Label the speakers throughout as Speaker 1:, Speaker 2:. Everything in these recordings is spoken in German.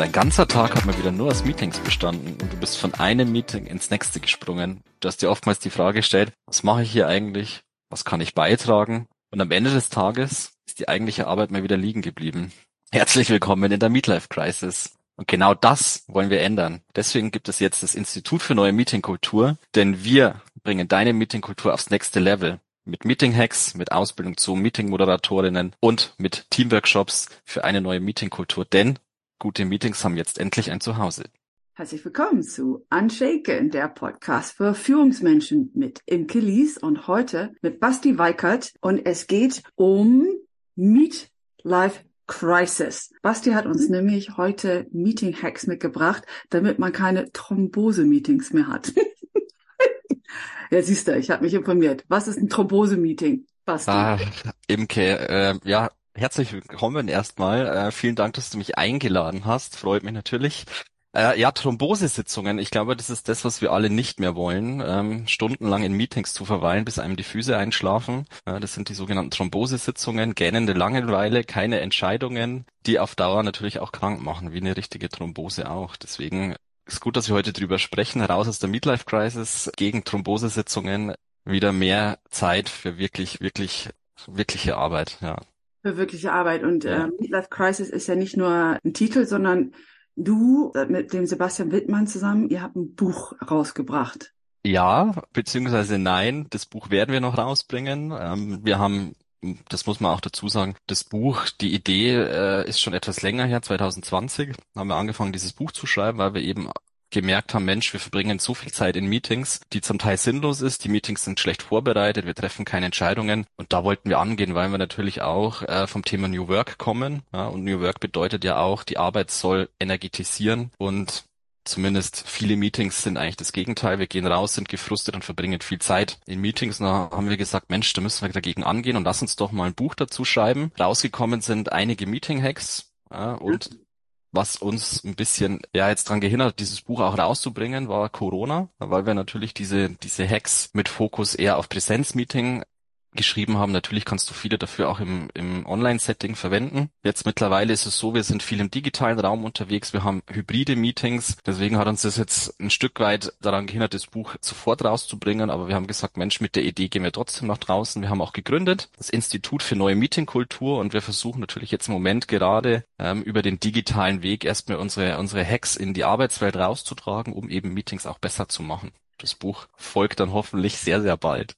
Speaker 1: Dein ganzer Tag hat mal wieder nur aus Meetings bestanden und du bist von einem Meeting ins nächste gesprungen. Du hast dir oftmals die Frage gestellt, was mache ich hier eigentlich? Was kann ich beitragen? Und am Ende des Tages ist die eigentliche Arbeit mal wieder liegen geblieben. Herzlich willkommen in der Meetlife Crisis. Und genau das wollen wir ändern. Deswegen gibt es jetzt das Institut für neue Meetingkultur, denn wir bringen deine Meetingkultur aufs nächste Level. Mit Meeting-Hacks, mit Ausbildung zu Meeting-Moderatorinnen und mit Teamworkshops für eine neue Meetingkultur. Denn Gute Meetings haben jetzt endlich ein Zuhause.
Speaker 2: Herzlich willkommen zu Unshaken, der Podcast für Führungsmenschen mit Imke Lies und heute mit Basti Weikert und es geht um Meet Life Crisis. Basti hat uns nämlich heute Meeting Hacks mitgebracht, damit man keine Thrombose-Meetings mehr hat. ja, siehst du, ich habe mich informiert. Was ist ein Thrombose-Meeting?
Speaker 1: Basti. Ah, Imke, äh, ja, Herzlich willkommen erstmal. Äh, vielen Dank, dass du mich eingeladen hast. Freut mich natürlich. Äh, ja, Thrombosesitzungen. Ich glaube, das ist das, was wir alle nicht mehr wollen. Ähm, stundenlang in Meetings zu verweilen, bis einem die Füße einschlafen. Äh, das sind die sogenannten Thrombosesitzungen. Gähnende Langeweile, keine Entscheidungen, die auf Dauer natürlich auch krank machen, wie eine richtige Thrombose auch. Deswegen ist gut, dass wir heute drüber sprechen. Raus aus der Midlife Crisis gegen Thrombosesitzungen. Wieder mehr Zeit für wirklich, wirklich, wirkliche Arbeit. Ja
Speaker 2: für wirkliche Arbeit. Und ja. äh, Midlife Crisis ist ja nicht nur ein Titel, sondern du äh, mit dem Sebastian Wittmann zusammen, ihr habt ein Buch rausgebracht.
Speaker 1: Ja, beziehungsweise nein, das Buch werden wir noch rausbringen. Ähm, wir haben das muss man auch dazu sagen, das Buch, die Idee äh, ist schon etwas länger her, 2020 haben wir angefangen, dieses Buch zu schreiben, weil wir eben gemerkt haben, Mensch, wir verbringen so viel Zeit in Meetings, die zum Teil sinnlos ist. Die Meetings sind schlecht vorbereitet, wir treffen keine Entscheidungen. Und da wollten wir angehen, weil wir natürlich auch äh, vom Thema New Work kommen. Ja, und New Work bedeutet ja auch, die Arbeit soll energetisieren und Zumindest viele Meetings sind eigentlich das Gegenteil. Wir gehen raus, sind gefrustet und verbringen viel Zeit in Meetings. Und da haben wir gesagt, Mensch, da müssen wir dagegen angehen und lass uns doch mal ein Buch dazu schreiben. Rausgekommen sind einige Meeting-Hacks ja, und was uns ein bisschen ja jetzt dran gehindert, dieses Buch auch rauszubringen, war Corona, weil wir natürlich diese diese Hacks mit Fokus eher auf Präsenzmeeting geschrieben haben. Natürlich kannst du viele dafür auch im, im Online-Setting verwenden. Jetzt mittlerweile ist es so, wir sind viel im digitalen Raum unterwegs. Wir haben hybride Meetings. Deswegen hat uns das jetzt ein Stück weit daran gehindert, das Buch sofort rauszubringen. Aber wir haben gesagt, Mensch, mit der Idee gehen wir trotzdem nach draußen. Wir haben auch gegründet das Institut für neue Meetingkultur und wir versuchen natürlich jetzt im Moment gerade ähm, über den digitalen Weg erstmal unsere, unsere Hacks in die Arbeitswelt rauszutragen, um eben Meetings auch besser zu machen. Das Buch folgt dann hoffentlich sehr, sehr bald.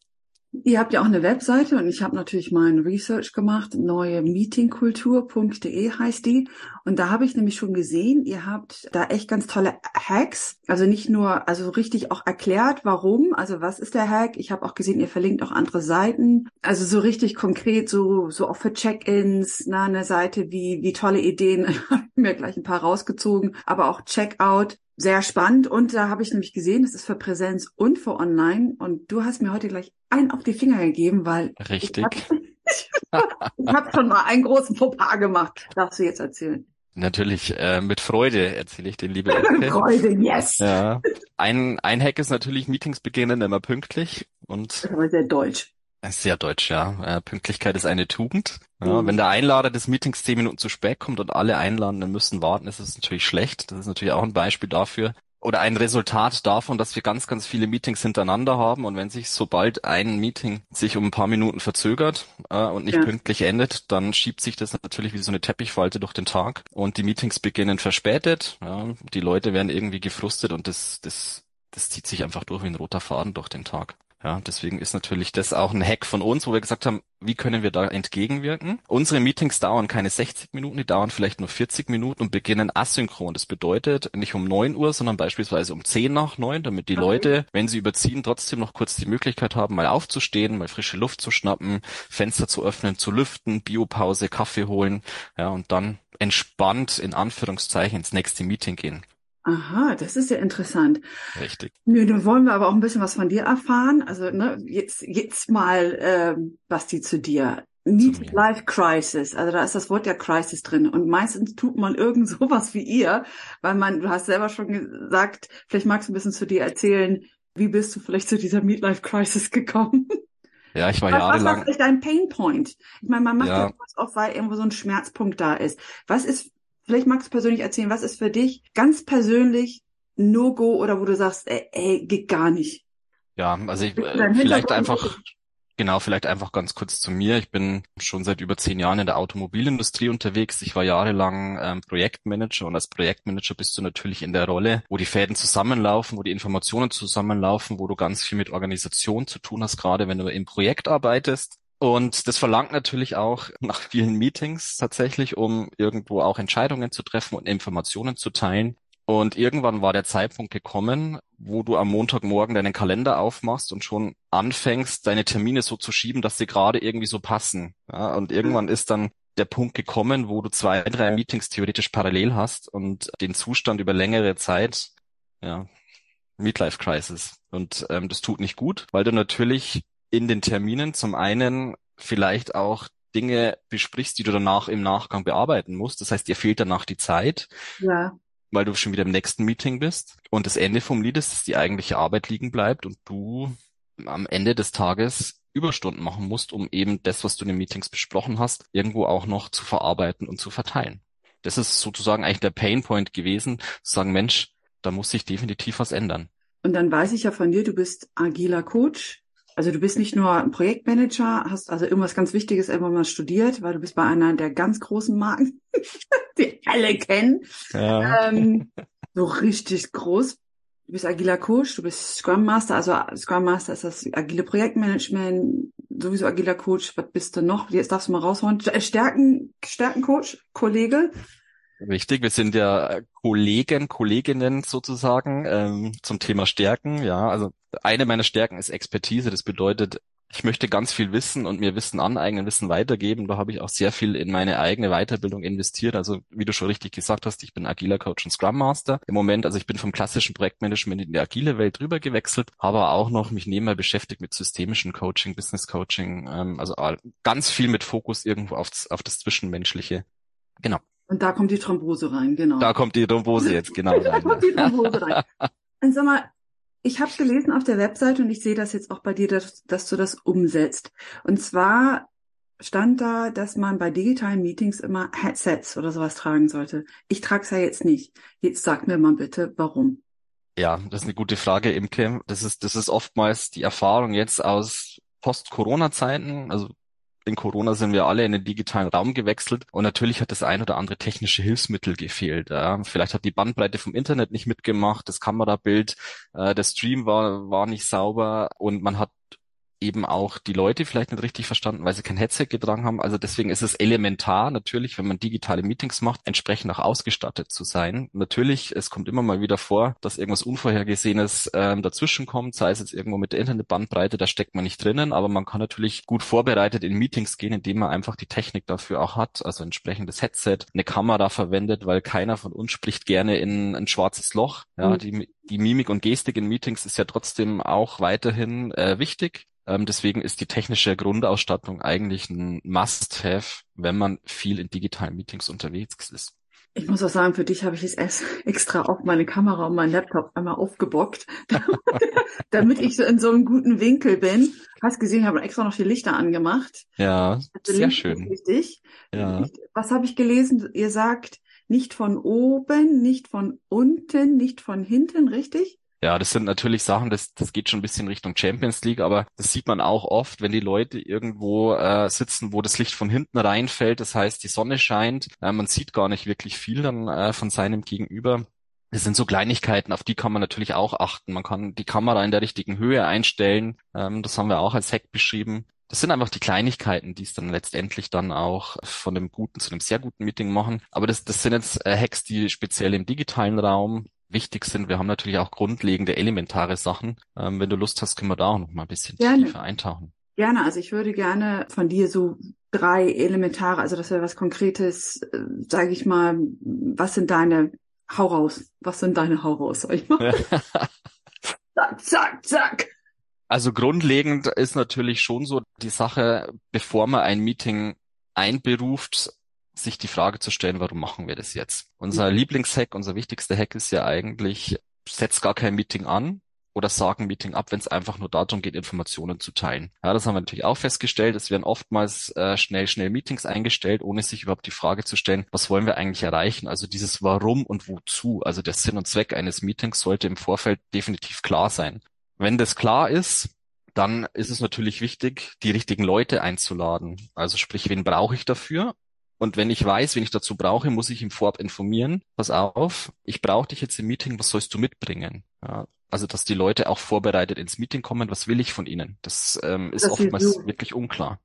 Speaker 2: Ihr habt ja auch eine Webseite und ich habe natürlich mein Research gemacht. Neue Meetingkultur.de heißt die. Und da habe ich nämlich schon gesehen, ihr habt da echt ganz tolle Hacks. Also nicht nur, also richtig auch erklärt, warum, also was ist der Hack. Ich habe auch gesehen, ihr verlinkt auch andere Seiten. Also so richtig konkret, so, so auch für Check-ins, na, eine Seite wie, wie tolle Ideen. mir gleich ein paar rausgezogen, aber auch Checkout sehr spannend und da habe ich nämlich gesehen, es ist für Präsenz und für Online und du hast mir heute gleich einen auf die Finger gegeben, weil
Speaker 1: richtig.
Speaker 2: Ich habe hab schon mal einen großen Fauxpas gemacht. Darfst du jetzt erzählen?
Speaker 1: Natürlich, äh, mit Freude erzähle ich den, liebe
Speaker 2: Elke. Freude, yes.
Speaker 1: Ja. Ein, ein Hack ist natürlich, Meetings beginnen immer pünktlich und.
Speaker 2: Das ist aber sehr deutsch.
Speaker 1: Sehr deutsch, ja. Äh, Pünktlichkeit ist eine Tugend. Ja, mhm. Wenn der Einlader des Meetings zehn Minuten zu spät kommt und alle Einladenden müssen warten, ist es natürlich schlecht. Das ist natürlich auch ein Beispiel dafür. Oder ein Resultat davon, dass wir ganz, ganz viele Meetings hintereinander haben und wenn sich sobald ein Meeting sich um ein paar Minuten verzögert äh, und nicht ja. pünktlich endet, dann schiebt sich das natürlich wie so eine Teppichfalte durch den Tag und die Meetings beginnen verspätet. Ja, die Leute werden irgendwie gefrustet und das, das, das zieht sich einfach durch wie ein roter Faden durch den Tag. Ja, deswegen ist natürlich das auch ein Hack von uns, wo wir gesagt haben, wie können wir da entgegenwirken? Unsere Meetings dauern keine 60 Minuten, die dauern vielleicht nur 40 Minuten und beginnen asynchron. Das bedeutet nicht um 9 Uhr, sondern beispielsweise um 10 nach 9, damit die okay. Leute, wenn sie überziehen, trotzdem noch kurz die Möglichkeit haben, mal aufzustehen, mal frische Luft zu schnappen, Fenster zu öffnen, zu lüften, Biopause, Kaffee holen, ja, und dann entspannt in Anführungszeichen ins nächste Meeting gehen.
Speaker 2: Aha, das ist ja interessant.
Speaker 1: Richtig.
Speaker 2: Nö, nun wollen wir aber auch ein bisschen was von dir erfahren. Also ne, jetzt jetzt mal, ähm, Basti, zu dir. Meet Life Crisis, also da ist das Wort ja Crisis drin und meistens tut man irgend sowas wie ihr, weil man, du hast selber schon gesagt, vielleicht magst du ein bisschen zu dir erzählen, wie bist du vielleicht zu dieser Meet Life Crisis gekommen?
Speaker 1: Ja, ich war was, jahrelang. Was
Speaker 2: ist vielleicht dein Pain Point? Ich meine, man macht ja. das oft, weil irgendwo so ein Schmerzpunkt da ist. Was ist vielleicht magst du persönlich erzählen, was ist für dich ganz persönlich No-Go oder wo du sagst, ey, ey geht gar nicht?
Speaker 1: Ja, also ich, äh, vielleicht einfach, genau, vielleicht einfach ganz kurz zu mir. Ich bin schon seit über zehn Jahren in der Automobilindustrie unterwegs. Ich war jahrelang ähm, Projektmanager und als Projektmanager bist du natürlich in der Rolle, wo die Fäden zusammenlaufen, wo die Informationen zusammenlaufen, wo du ganz viel mit Organisation zu tun hast, gerade wenn du im Projekt arbeitest. Und das verlangt natürlich auch nach vielen Meetings tatsächlich, um irgendwo auch Entscheidungen zu treffen und Informationen zu teilen. Und irgendwann war der Zeitpunkt gekommen, wo du am Montagmorgen deinen Kalender aufmachst und schon anfängst, deine Termine so zu schieben, dass sie gerade irgendwie so passen. Ja, und irgendwann ist dann der Punkt gekommen, wo du zwei, drei Meetings theoretisch parallel hast und den Zustand über längere Zeit, ja, Midlife Crisis. Und ähm, das tut nicht gut, weil du natürlich in den Terminen zum einen vielleicht auch Dinge besprichst, die du danach im Nachgang bearbeiten musst. Das heißt, dir fehlt danach die Zeit.
Speaker 2: Ja.
Speaker 1: Weil du schon wieder im nächsten Meeting bist. Und das Ende vom Lied ist, dass die eigentliche Arbeit liegen bleibt und du am Ende des Tages Überstunden machen musst, um eben das, was du in den Meetings besprochen hast, irgendwo auch noch zu verarbeiten und zu verteilen. Das ist sozusagen eigentlich der Painpoint gewesen, zu sagen, Mensch, da muss sich definitiv was ändern.
Speaker 2: Und dann weiß ich ja von dir, du bist agiler Coach, also du bist nicht nur ein Projektmanager, hast also irgendwas ganz Wichtiges irgendwann mal studiert, weil du bist bei einer der ganz großen Marken, die alle kennen. Ja. Ähm, so richtig groß. Du bist agiler Coach, du bist Scrum Master, also Scrum Master ist das agile Projektmanagement, sowieso agiler Coach. Was bist du noch? Jetzt darfst du mal raushauen. Stärken, Stärkencoach, Kollege.
Speaker 1: Richtig, wir sind ja Kollegen, Kolleginnen sozusagen ähm, zum Thema Stärken. Ja, also eine meiner Stärken ist Expertise. Das bedeutet, ich möchte ganz viel wissen und mir Wissen aneignen, Wissen weitergeben. Da habe ich auch sehr viel in meine eigene Weiterbildung investiert. Also wie du schon richtig gesagt hast, ich bin agiler Coach und Scrum Master. Im Moment, also ich bin vom klassischen Projektmanagement in die agile Welt rüber gewechselt, aber auch noch mich nebenbei beschäftigt mit systemischen Coaching, Business Coaching, ähm, also ganz viel mit Fokus irgendwo aufs, auf das Zwischenmenschliche. Genau.
Speaker 2: Und da kommt die Thrombose rein, genau.
Speaker 1: Da kommt die Thrombose jetzt, genau.
Speaker 2: da kommt die Thrombose rein. Und sag mal, ich habe gelesen auf der Webseite und ich sehe das jetzt auch bei dir, dass, dass du das umsetzt. Und zwar stand da, dass man bei digitalen Meetings immer Headsets oder sowas tragen sollte. Ich trage es ja jetzt nicht. Jetzt sag mir mal bitte, warum.
Speaker 1: Ja, das ist eine gute Frage, Imke. Das ist, das ist oftmals die Erfahrung jetzt aus Post-Corona-Zeiten. Also in Corona sind wir alle in den digitalen Raum gewechselt und natürlich hat das ein oder andere technische Hilfsmittel gefehlt. Ja. Vielleicht hat die Bandbreite vom Internet nicht mitgemacht, das Kamerabild, äh, der Stream war, war nicht sauber und man hat eben auch die Leute vielleicht nicht richtig verstanden, weil sie kein Headset getragen haben. Also deswegen ist es elementar natürlich, wenn man digitale Meetings macht, entsprechend auch ausgestattet zu sein. Natürlich, es kommt immer mal wieder vor, dass irgendwas Unvorhergesehenes ähm, dazwischen kommt, sei es jetzt irgendwo mit der Internetbandbreite, da steckt man nicht drinnen, aber man kann natürlich gut vorbereitet in Meetings gehen, indem man einfach die Technik dafür auch hat, also entsprechendes Headset, eine Kamera verwendet, weil keiner von uns spricht gerne in ein schwarzes Loch. Ja, mhm. die, die Mimik und Gestik in Meetings ist ja trotzdem auch weiterhin äh, wichtig. Ähm, deswegen ist die technische Grundausstattung eigentlich ein Must-Have, wenn man viel in digitalen Meetings unterwegs ist.
Speaker 2: Ich muss auch sagen, für dich habe ich jetzt extra auch meine Kamera und meinen Laptop einmal aufgebockt, damit ich so in so einem guten Winkel bin. Hast gesehen, ich habe extra noch die Lichter angemacht.
Speaker 1: Ja, also sehr schön.
Speaker 2: Richtig. Ja. Was habe ich gelesen? Ihr sagt nicht von oben, nicht von unten, nicht von hinten, richtig?
Speaker 1: Ja, das sind natürlich Sachen, das, das geht schon ein bisschen Richtung Champions League, aber das sieht man auch oft, wenn die Leute irgendwo äh, sitzen, wo das Licht von hinten reinfällt, das heißt, die Sonne scheint, äh, man sieht gar nicht wirklich viel dann äh, von seinem Gegenüber. Das sind so Kleinigkeiten, auf die kann man natürlich auch achten. Man kann die Kamera in der richtigen Höhe einstellen. Ähm, das haben wir auch als Hack beschrieben. Das sind einfach die Kleinigkeiten, die es dann letztendlich dann auch von einem guten zu einem sehr guten Meeting machen. Aber das, das sind jetzt äh, Hacks, die speziell im digitalen Raum wichtig sind. Wir haben natürlich auch grundlegende, elementare Sachen. Ähm, wenn du Lust hast, können wir da auch noch mal ein bisschen gerne. tiefer eintauchen.
Speaker 2: Gerne, also ich würde gerne von dir so drei elementare, also das wäre was Konkretes, äh, sage ich mal, was sind deine Hau raus, was sind deine Hau raus, sag ich mal. zack, zack, zack.
Speaker 1: Also grundlegend ist natürlich schon so die Sache, bevor man ein Meeting einberuft, sich die Frage zu stellen, warum machen wir das jetzt? Unser mhm. Lieblingshack, unser wichtigster Hack ist ja eigentlich, setz gar kein Meeting an, oder sagen Meeting ab, wenn es einfach nur darum geht, Informationen zu teilen. Ja, das haben wir natürlich auch festgestellt. Es werden oftmals äh, schnell, schnell Meetings eingestellt, ohne sich überhaupt die Frage zu stellen, was wollen wir eigentlich erreichen? Also dieses Warum und Wozu, also der Sinn und Zweck eines Meetings sollte im Vorfeld definitiv klar sein. Wenn das klar ist, dann ist es natürlich wichtig, die richtigen Leute einzuladen. Also sprich, wen brauche ich dafür? Und wenn ich weiß, wen ich dazu brauche, muss ich im Vorab informieren. Pass auf, ich brauche dich jetzt im Meeting, was sollst du mitbringen? Ja, also, dass die Leute auch vorbereitet ins Meeting kommen, was will ich von ihnen? Das ähm, ist das oftmals so. wirklich unklar.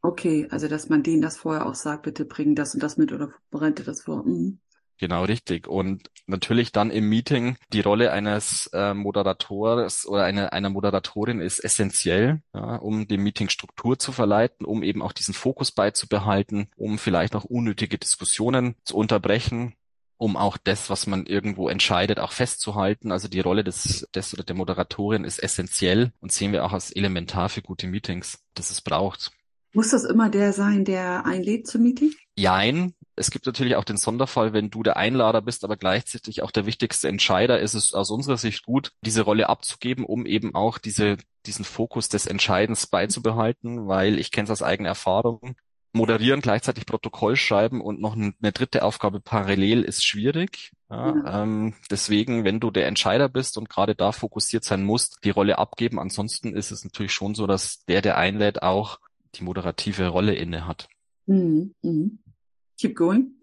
Speaker 2: Okay, also dass man denen das vorher auch sagt, bitte bring das und das mit oder bereite das vor. Mhm.
Speaker 1: Genau, richtig. Und natürlich dann im Meeting die Rolle eines äh, Moderators oder eine, einer Moderatorin ist essentiell, ja, um dem Meeting Struktur zu verleiten, um eben auch diesen Fokus beizubehalten, um vielleicht auch unnötige Diskussionen zu unterbrechen um auch das, was man irgendwo entscheidet, auch festzuhalten. Also die Rolle des, des oder der Moderatorin ist essentiell und sehen wir auch als elementar für gute Meetings, dass es braucht.
Speaker 2: Muss das immer der sein, der einlädt zum Meeting?
Speaker 1: Jein. Es gibt natürlich auch den Sonderfall, wenn du der Einlader bist, aber gleichzeitig auch der wichtigste Entscheider, ist es aus unserer Sicht gut, diese Rolle abzugeben, um eben auch diese, diesen Fokus des Entscheidens beizubehalten, weil ich kenne es aus eigener Erfahrung moderieren, gleichzeitig Protokoll schreiben und noch eine dritte Aufgabe parallel ist schwierig. Ja. Ähm, deswegen, wenn du der Entscheider bist und gerade da fokussiert sein musst, die Rolle abgeben. Ansonsten ist es natürlich schon so, dass der, der einlädt, auch die moderative Rolle inne hat.
Speaker 2: Mhm. Mhm. Keep going.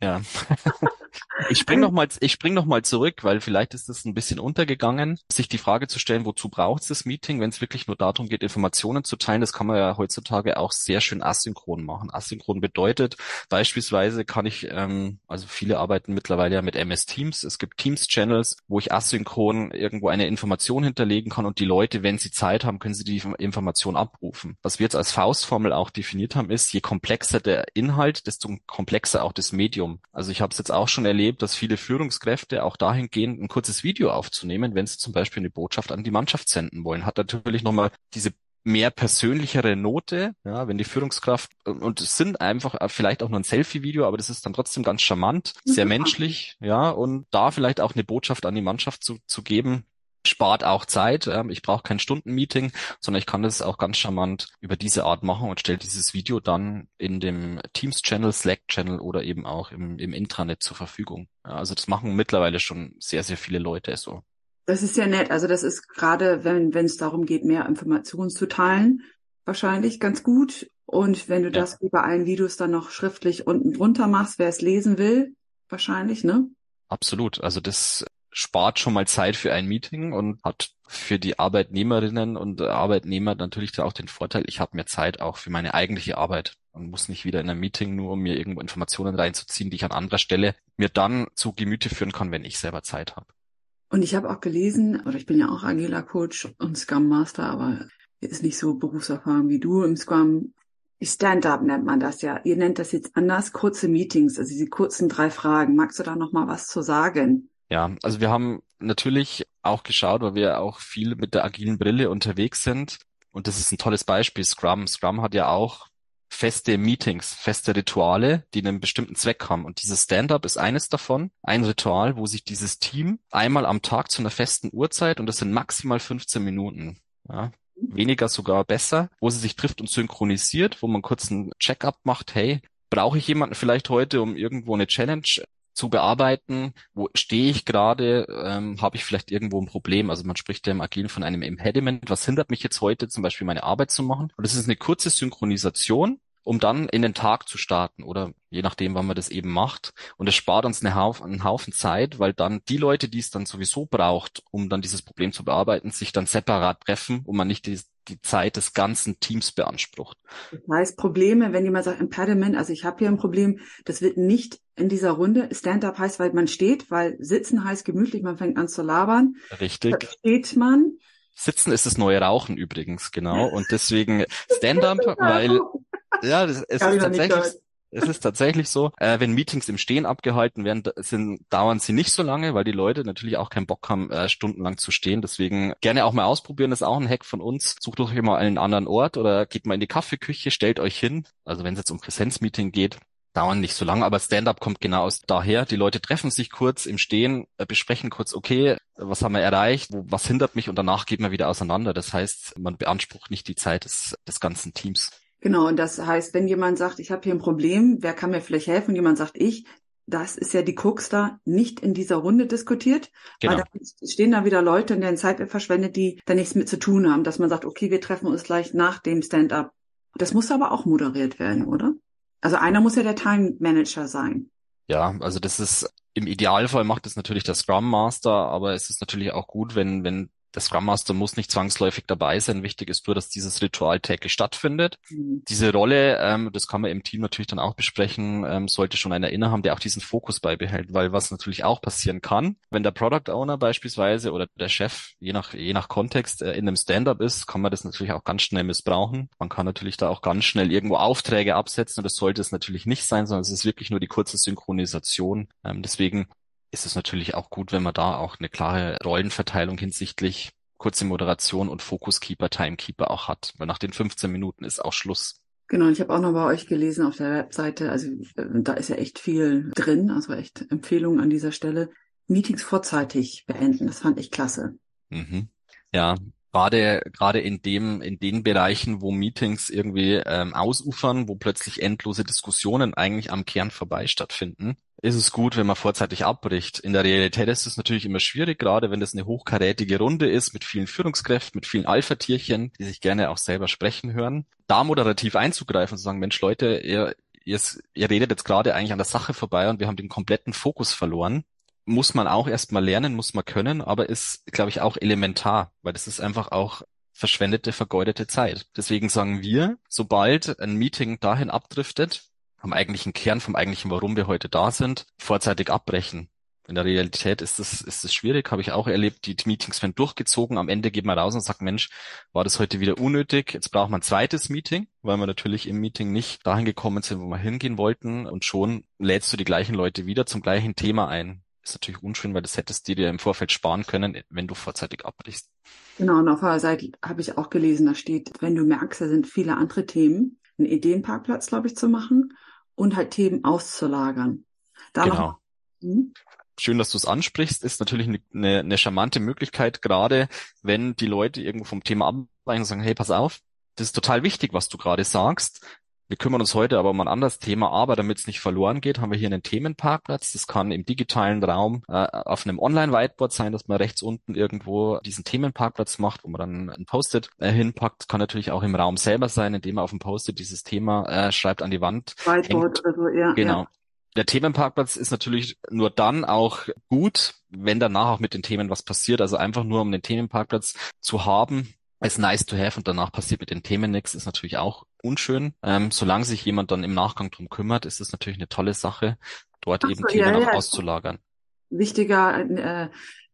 Speaker 1: Ja. ich spring noch mal, ich spring noch mal zurück, weil vielleicht ist es ein bisschen untergegangen, sich die Frage zu stellen, wozu braucht es das Meeting, wenn es wirklich nur darum geht, Informationen zu teilen. Das kann man ja heutzutage auch sehr schön asynchron machen. Asynchron bedeutet beispielsweise kann ich, ähm, also viele arbeiten mittlerweile ja mit MS Teams. Es gibt Teams-Channels, wo ich asynchron irgendwo eine Information hinterlegen kann und die Leute, wenn sie Zeit haben, können sie die Information abrufen. Was wir jetzt als Faustformel auch definiert haben, ist, je komplexer der Inhalt, desto komplexer auch das. Medium. Also ich habe es jetzt auch schon erlebt, dass viele Führungskräfte auch dahingehend ein kurzes Video aufzunehmen, wenn sie zum Beispiel eine Botschaft an die Mannschaft senden wollen. Hat natürlich nochmal diese mehr persönlichere Note, ja, wenn die Führungskraft und es sind einfach vielleicht auch nur ein Selfie-Video, aber das ist dann trotzdem ganz charmant, sehr menschlich, ja, und da vielleicht auch eine Botschaft an die Mannschaft zu, zu geben, spart auch Zeit. Ähm, ich brauche kein Stundenmeeting, sondern ich kann das auch ganz charmant über diese Art machen und stelle dieses Video dann in dem Teams-Channel, Slack-Channel oder eben auch im, im Intranet zur Verfügung. also das machen mittlerweile schon sehr, sehr viele Leute so.
Speaker 2: Das ist ja nett. Also das ist gerade, wenn wenn es darum geht, mehr Informationen zu teilen, wahrscheinlich ganz gut. Und wenn du ja. das wie bei allen Videos dann noch schriftlich unten drunter machst, wer es lesen will, wahrscheinlich, ne?
Speaker 1: Absolut. Also das spart schon mal Zeit für ein Meeting und hat für die Arbeitnehmerinnen und Arbeitnehmer natürlich auch den Vorteil, ich habe mehr Zeit auch für meine eigentliche Arbeit und muss nicht wieder in einem Meeting nur, um mir irgendwo Informationen reinzuziehen, die ich an anderer Stelle mir dann zu Gemüte führen kann, wenn ich selber Zeit habe.
Speaker 2: Und ich habe auch gelesen, oder ich bin ja auch Agiler Coach und Scrum Master, aber ist nicht so berufserfahren wie du im Scrum. Stand-up nennt man das ja. Ihr nennt das jetzt anders, kurze Meetings, also diese kurzen drei Fragen. Magst du da noch mal was zu sagen?
Speaker 1: Ja, also wir haben natürlich auch geschaut, weil wir auch viel mit der agilen Brille unterwegs sind. Und das ist ein tolles Beispiel, Scrum. Scrum hat ja auch feste Meetings, feste Rituale, die einen bestimmten Zweck haben. Und dieses Stand-up ist eines davon. Ein Ritual, wo sich dieses Team einmal am Tag zu einer festen Uhrzeit, und das sind maximal 15 Minuten, ja, weniger sogar besser, wo sie sich trifft und synchronisiert, wo man kurz einen Check-up macht, hey, brauche ich jemanden vielleicht heute, um irgendwo eine Challenge zu bearbeiten, wo stehe ich gerade, ähm, habe ich vielleicht irgendwo ein Problem. Also man spricht ja im Agilen von einem Impediment. Was hindert mich jetzt heute zum Beispiel meine Arbeit zu machen? Und das ist eine kurze Synchronisation, um dann in den Tag zu starten oder je nachdem, wann man das eben macht. Und es spart uns eine Haufen, einen Haufen Zeit, weil dann die Leute, die es dann sowieso braucht, um dann dieses Problem zu bearbeiten, sich dann separat treffen und man nicht die, Zeit des ganzen Teams beansprucht.
Speaker 2: Das heißt, Probleme, wenn jemand sagt Impediment, also ich habe hier ein Problem, das wird nicht in dieser Runde. Stand-up heißt, weil man steht, weil sitzen heißt gemütlich, man fängt an zu labern.
Speaker 1: Richtig.
Speaker 2: Da steht man.
Speaker 1: Sitzen ist das neue Rauchen übrigens, genau. Und deswegen Stand-up, weil ja, das, es ist tatsächlich es ist tatsächlich so, äh, wenn Meetings im Stehen abgehalten werden, sind, dauern sie nicht so lange, weil die Leute natürlich auch keinen Bock haben, äh, stundenlang zu stehen. Deswegen gerne auch mal ausprobieren, das ist auch ein Hack von uns. Sucht euch mal einen anderen Ort oder geht mal in die Kaffeeküche, stellt euch hin. Also wenn es jetzt um Präsenzmeeting geht, dauern nicht so lange, aber Stand-up kommt genau aus daher. Die Leute treffen sich kurz im Stehen, äh, besprechen kurz, okay, was haben wir erreicht, was hindert mich und danach geht man wieder auseinander. Das heißt, man beansprucht nicht die Zeit des, des ganzen Teams.
Speaker 2: Genau, und das heißt, wenn jemand sagt, ich habe hier ein Problem, wer kann mir vielleicht helfen? Und jemand sagt, ich, das ist ja die Krux da, nicht in dieser Runde diskutiert, genau. weil da stehen da wieder Leute, in deren Zeit verschwendet, die da nichts mit zu tun haben, dass man sagt, okay, wir treffen uns gleich nach dem Stand-up. Das muss aber auch moderiert werden, oder? Also einer muss ja der Time Manager sein.
Speaker 1: Ja, also das ist im Idealfall macht es natürlich der Scrum Master, aber es ist natürlich auch gut, wenn wenn der Scrum Master muss nicht zwangsläufig dabei sein. Wichtig ist nur, dass dieses Ritual täglich stattfindet. Mhm. Diese Rolle, ähm, das kann man im Team natürlich dann auch besprechen, ähm, sollte schon einer innehaben, der auch diesen Fokus beibehält, weil was natürlich auch passieren kann, wenn der Product Owner beispielsweise oder der Chef, je nach, je nach Kontext, äh, in einem Stand-up ist, kann man das natürlich auch ganz schnell missbrauchen. Man kann natürlich da auch ganz schnell irgendwo Aufträge absetzen und das sollte es natürlich nicht sein, sondern es ist wirklich nur die kurze Synchronisation. Ähm, deswegen ist es natürlich auch gut, wenn man da auch eine klare Rollenverteilung hinsichtlich kurze Moderation und Focus-Keeper, Timekeeper auch hat. Weil nach den 15 Minuten ist auch Schluss.
Speaker 2: Genau, ich habe auch noch bei euch gelesen auf der Webseite, also äh, da ist ja echt viel drin, also echt Empfehlungen an dieser Stelle. Meetings vorzeitig beenden, das fand ich klasse.
Speaker 1: Mhm. Ja, gerade gerade in dem in den Bereichen, wo Meetings irgendwie ähm, ausufern, wo plötzlich endlose Diskussionen eigentlich am Kern vorbei stattfinden, ist es gut, wenn man vorzeitig abbricht. In der Realität ist es natürlich immer schwierig, gerade wenn das eine hochkarätige Runde ist mit vielen Führungskräften, mit vielen Alpha-Tierchen, die sich gerne auch selber sprechen hören. Da moderativ einzugreifen und zu sagen, Mensch, Leute, ihr, ihr, ihr redet jetzt gerade eigentlich an der Sache vorbei und wir haben den kompletten Fokus verloren. Muss man auch erstmal lernen, muss man können, aber ist, glaube ich, auch elementar, weil das ist einfach auch verschwendete, vergeudete Zeit. Deswegen sagen wir, sobald ein Meeting dahin abdriftet, am eigentlichen Kern, vom eigentlichen, warum wir heute da sind, vorzeitig abbrechen. In der Realität ist es ist es schwierig, habe ich auch erlebt. Die Meetings werden durchgezogen. Am Ende geht man raus und sagt, Mensch, war das heute wieder unnötig? Jetzt braucht man ein zweites Meeting, weil wir natürlich im Meeting nicht dahin gekommen sind, wo wir hingehen wollten. Und schon lädst du die gleichen Leute wieder zum gleichen Thema ein. Ist natürlich unschön, weil das hättest du dir im Vorfeld sparen können, wenn du vorzeitig abbrichst.
Speaker 2: Genau, und auf der Seite habe ich auch gelesen, da steht, wenn du merkst, da sind viele andere Themen, einen Ideenparkplatz, glaube ich, zu machen und halt Themen auszulagern.
Speaker 1: Da genau. Noch, hm? Schön, dass du es ansprichst, ist natürlich eine, eine, eine charmante Möglichkeit, gerade wenn die Leute irgendwo vom Thema abweichen und sagen, hey, pass auf, das ist total wichtig, was du gerade sagst. Wir kümmern uns heute aber um ein anderes Thema, aber damit es nicht verloren geht, haben wir hier einen Themenparkplatz. Das kann im digitalen Raum äh, auf einem Online-Whiteboard sein, dass man rechts unten irgendwo diesen Themenparkplatz macht, wo man dann ein Post-it äh, hinpackt. Kann natürlich auch im Raum selber sein, indem man auf dem Post-it dieses Thema äh, schreibt an die Wand.
Speaker 2: Whiteboard oder so, ja.
Speaker 1: Genau. Ja. Der Themenparkplatz ist natürlich nur dann auch gut, wenn danach auch mit den Themen was passiert. Also einfach nur um den Themenparkplatz zu haben, ist nice to have und danach passiert mit den Themen nichts, ist natürlich auch unschön. Ähm, solange sich jemand dann im Nachgang drum kümmert, ist es natürlich eine tolle Sache, dort so, eben Themen ja, auch ja. auszulagern.
Speaker 2: Wichtiger äh,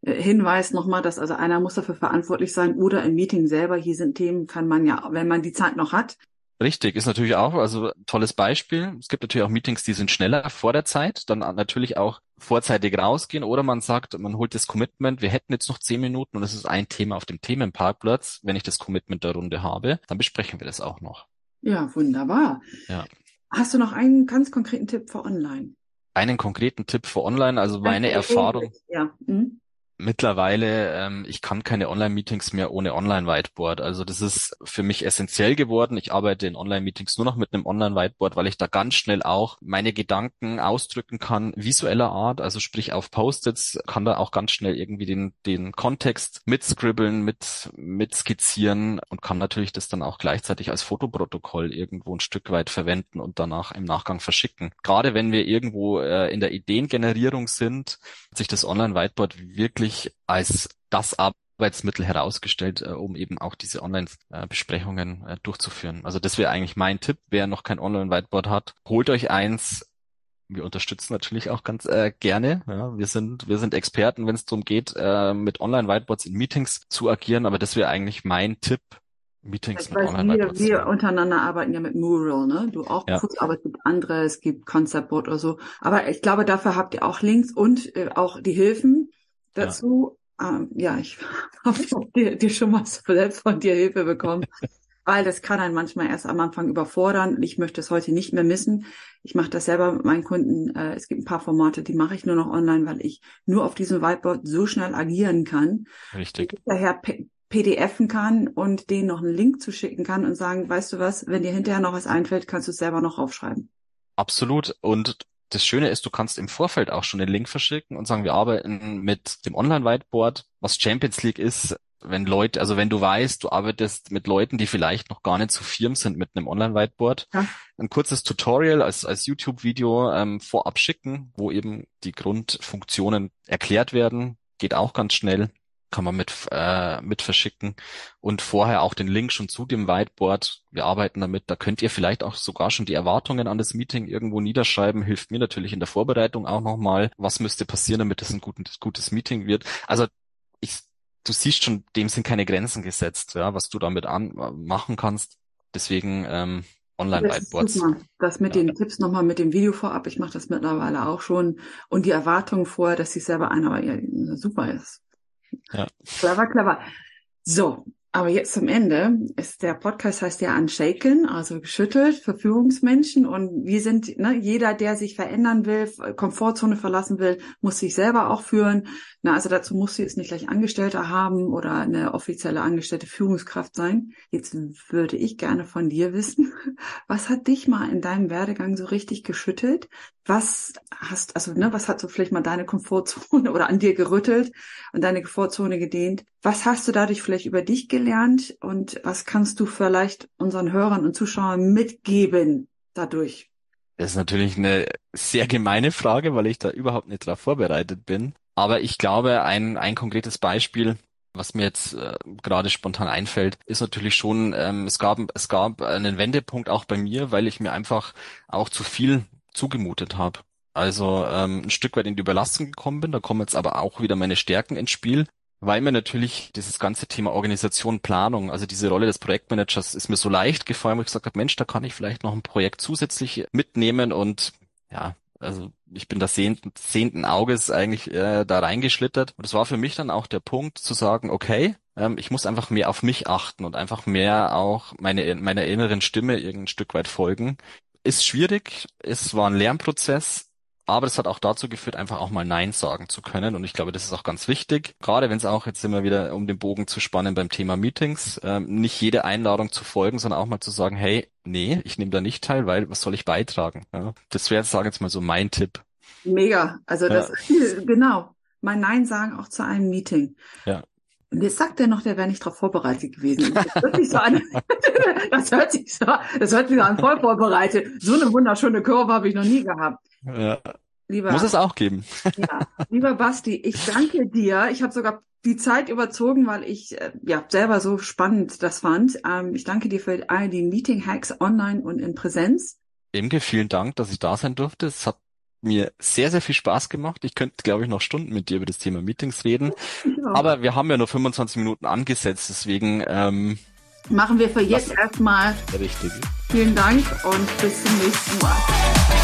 Speaker 2: Hinweis nochmal, dass also einer muss dafür verantwortlich sein oder im Meeting selber. Hier sind Themen, kann man ja, wenn man die Zeit noch hat,
Speaker 1: Richtig, ist natürlich auch, also tolles Beispiel. Es gibt natürlich auch Meetings, die sind schneller vor der Zeit, dann natürlich auch vorzeitig rausgehen oder man sagt, man holt das Commitment, wir hätten jetzt noch zehn Minuten und es ist ein Thema auf dem Themenparkplatz. Wenn ich das Commitment der Runde habe, dann besprechen wir das auch noch.
Speaker 2: Ja, wunderbar.
Speaker 1: Ja.
Speaker 2: Hast du noch einen ganz konkreten Tipp für online?
Speaker 1: Einen konkreten Tipp für online, also meine Erfahrung.
Speaker 2: Ja. Mhm
Speaker 1: mittlerweile, ähm, ich kann keine Online-Meetings mehr ohne Online-Whiteboard. Also das ist für mich essentiell geworden. Ich arbeite in Online-Meetings nur noch mit einem Online-Whiteboard, weil ich da ganz schnell auch meine Gedanken ausdrücken kann, visueller Art, also sprich auf Post-its, kann da auch ganz schnell irgendwie den, den Kontext mitscribbeln, mit, mit skizzieren und kann natürlich das dann auch gleichzeitig als Fotoprotokoll irgendwo ein Stück weit verwenden und danach im Nachgang verschicken. Gerade wenn wir irgendwo äh, in der Ideengenerierung sind, sich das Online-Whiteboard wirklich wirklich als das Arbeitsmittel herausgestellt, äh, um eben auch diese Online-Besprechungen äh, durchzuführen. Also das wäre eigentlich mein Tipp, wer noch kein Online-Whiteboard hat, holt euch eins. Wir unterstützen natürlich auch ganz äh, gerne. Ja, wir sind wir sind Experten, wenn es darum geht, äh, mit Online-Whiteboards in Meetings zu agieren. Aber das wäre eigentlich mein Tipp, Meetings
Speaker 2: mit Online-Whiteboards. Wir, wir untereinander arbeiten ja mit Mural, ne? Du auch ja. kurz, aber es gibt andere, es gibt Conceptboard oder so. Aber ich glaube, dafür habt ihr auch Links und äh, auch die Hilfen dazu. Ja, ähm, ja ich habe dir, dir schon mal selbst von dir Hilfe bekommen. weil das kann einen manchmal erst am Anfang überfordern. Und ich möchte es heute nicht mehr missen. Ich mache das selber mit meinen Kunden. Äh, es gibt ein paar Formate, die mache ich nur noch online, weil ich nur auf diesem Whiteboard so schnell agieren kann.
Speaker 1: Richtig.
Speaker 2: Daher PDFen kann und denen noch einen Link zu schicken kann und sagen, weißt du was, wenn dir hinterher noch was einfällt, kannst du es selber noch aufschreiben.
Speaker 1: Absolut. Und das Schöne ist, du kannst im Vorfeld auch schon den Link verschicken und sagen, wir arbeiten mit dem Online-Whiteboard, was Champions League ist. Wenn Leute, also wenn du weißt, du arbeitest mit Leuten, die vielleicht noch gar nicht so firm sind mit einem Online-Whiteboard, ja. ein kurzes Tutorial als, als YouTube-Video ähm, vorab schicken, wo eben die Grundfunktionen erklärt werden, geht auch ganz schnell kann man mit, äh, mit verschicken und vorher auch den Link schon zu dem Whiteboard. Wir arbeiten damit. Da könnt ihr vielleicht auch sogar schon die Erwartungen an das Meeting irgendwo niederschreiben. Hilft mir natürlich in der Vorbereitung auch nochmal. Was müsste passieren, damit es ein gutes, gutes Meeting wird? Also ich, du siehst schon, dem sind keine Grenzen gesetzt, ja, was du damit an, machen kannst. Deswegen, ähm, Online-Whiteboards. Das,
Speaker 2: das mit ja. den Tipps nochmal mit dem Video vorab, ich mache das mittlerweile auch schon. Und die Erwartungen vorher, dass sich selber einer ja, super ist. Ja. Clever, clever. So, aber jetzt zum Ende ist der Podcast heißt ja Unshaken, also geschüttelt für Führungsmenschen und wir sind, ne, jeder, der sich verändern will, Komfortzone verlassen will, muss sich selber auch führen. Na, also dazu musst du jetzt nicht gleich Angestellter haben oder eine offizielle angestellte Führungskraft sein. Jetzt würde ich gerne von dir wissen, was hat dich mal in deinem Werdegang so richtig geschüttelt? Was hast, also, ne, was hat so vielleicht mal deine Komfortzone oder an dir gerüttelt und deine Komfortzone gedehnt? Was hast du dadurch vielleicht über dich gelernt und was kannst du vielleicht unseren Hörern und Zuschauern mitgeben dadurch?
Speaker 1: Das ist natürlich eine sehr gemeine Frage, weil ich da überhaupt nicht darauf vorbereitet bin. Aber ich glaube, ein, ein konkretes Beispiel, was mir jetzt äh, gerade spontan einfällt, ist natürlich schon, ähm, es gab, es gab einen Wendepunkt auch bei mir, weil ich mir einfach auch zu viel zugemutet habe. Also ähm, ein Stück weit in die Überlastung gekommen bin. Da kommen jetzt aber auch wieder meine Stärken ins Spiel weil mir natürlich dieses ganze Thema Organisation, Planung, also diese Rolle des Projektmanagers ist mir so leicht gefallen, wo ich gesagt habe, Mensch, da kann ich vielleicht noch ein Projekt zusätzlich mitnehmen und ja, also ich bin das sehenden, sehenden Auges eigentlich äh, da reingeschlittert. Und es war für mich dann auch der Punkt zu sagen, okay, ähm, ich muss einfach mehr auf mich achten und einfach mehr auch meine, meiner inneren Stimme irgendein Stück weit folgen. Ist schwierig, es war ein Lernprozess, aber das hat auch dazu geführt, einfach auch mal Nein sagen zu können. Und ich glaube, das ist auch ganz wichtig. Gerade wenn es auch jetzt immer wieder um den Bogen zu spannen beim Thema Meetings, ähm, nicht jede Einladung zu folgen, sondern auch mal zu sagen, hey, nee, ich nehme da nicht teil, weil was soll ich beitragen? Ja, das wäre, sage jetzt mal so mein Tipp.
Speaker 2: Mega. Also das, ja. genau. Mal Nein sagen auch zu einem Meeting.
Speaker 1: Ja.
Speaker 2: Und jetzt sagt er noch, der wäre nicht darauf vorbereitet gewesen. Das hört sich so an. das hört sich so, das hört sich so an voll vorbereitet. So eine wunderschöne Kurve habe ich noch nie gehabt.
Speaker 1: Ja. Lieber, Muss es auch geben.
Speaker 2: ja, lieber Basti, ich danke dir. Ich habe sogar die Zeit überzogen, weil ich äh, ja selber so spannend das fand. Ähm, ich danke dir für all die Meeting Hacks online und in Präsenz.
Speaker 1: Imke, vielen Dank, dass ich da sein durfte. Es hat mir sehr, sehr viel Spaß gemacht. Ich könnte, glaube ich, noch Stunden mit dir über das Thema Meetings reden. Ja. Aber wir haben ja nur 25 Minuten angesetzt, deswegen ähm,
Speaker 2: machen wir für jetzt erstmal.
Speaker 1: Richtig.
Speaker 2: Vielen Dank und bis zum nächsten Mal.